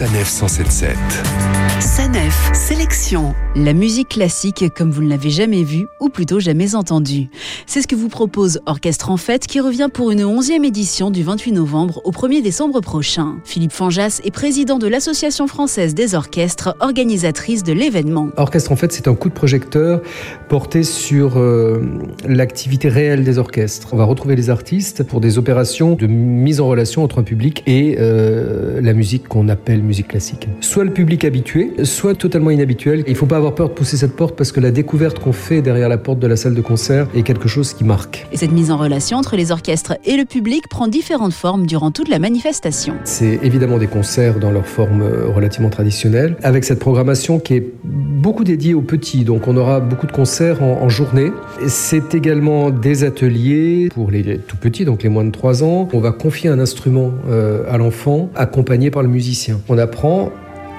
Sanef 177. Sanef Sélection. La musique classique comme vous ne l'avez jamais vue, ou plutôt jamais entendue. C'est ce que vous propose Orchestre en Fête qui revient pour une 11e édition du 28 novembre au 1er décembre prochain. Philippe Fanjas est président de l'Association française des orchestres, organisatrice de l'événement. Orchestre en Fête, c'est un coup de projecteur porté sur euh, l'activité réelle des orchestres. On va retrouver les artistes pour des opérations de mise en relation entre un public et euh, la musique qu'on appelle musique classique. Soit le public habitué, soit totalement inhabituel. Il ne faut pas avoir peur de pousser cette porte parce que la découverte qu'on fait derrière la porte de la salle de concert est quelque chose qui marque. Et cette mise en relation entre les orchestres et le public prend différentes formes durant toute la manifestation. C'est évidemment des concerts dans leur forme euh, relativement traditionnelle, avec cette programmation qui est beaucoup dédiée aux petits. Donc on aura beaucoup de concerts en, en journée. C'est également des ateliers pour les tout petits, donc les moins de 3 ans. On va confier un instrument euh, à l'enfant, accompagné par le musicien. On apprend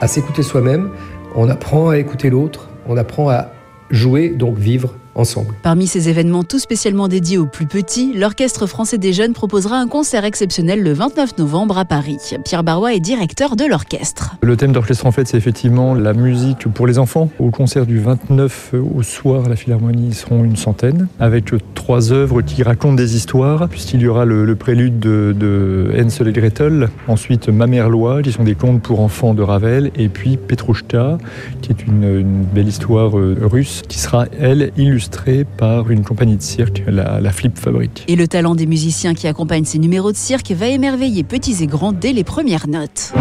à s'écouter soi-même, on apprend à écouter l'autre, on apprend à jouer, donc vivre ensemble. Parmi ces événements tout spécialement dédiés aux plus petits, l'Orchestre français des jeunes proposera un concert exceptionnel le 29 novembre à Paris. Pierre Barois est directeur de l'orchestre. Le thème d'Orchestre en fait, c'est effectivement la musique pour les enfants. Au concert du 29 au soir, la Philharmonie ils seront une centaine, avec trois œuvres qui racontent des histoires, puisqu'il y aura le, le prélude de, de, Hansel et Gretel, ensuite Ma mère loi, qui sont des contes pour enfants de Ravel, et puis Petrouchka, qui est une, une belle histoire euh, russe, qui sera, elle, illustrée par une compagnie de cirque, la, la, Flip Fabrique. Et le talent des musiciens qui accompagnent ces numéros de cirque va émerveiller petits et grands dès les premières notes.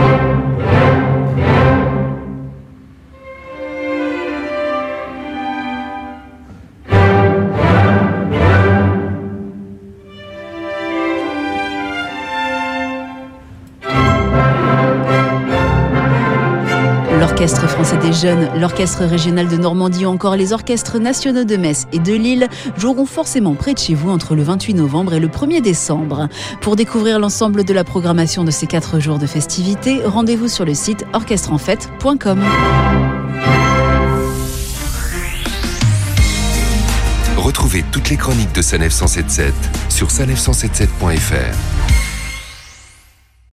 L'Orchestre français des jeunes, l'Orchestre régional de Normandie ou encore les orchestres nationaux de Metz et de Lille joueront forcément près de chez vous entre le 28 novembre et le 1er décembre. Pour découvrir l'ensemble de la programmation de ces quatre jours de festivités, rendez-vous sur le site orchestrenfête.com. Retrouvez toutes les chroniques de Sanef 177 sur sanef177.fr.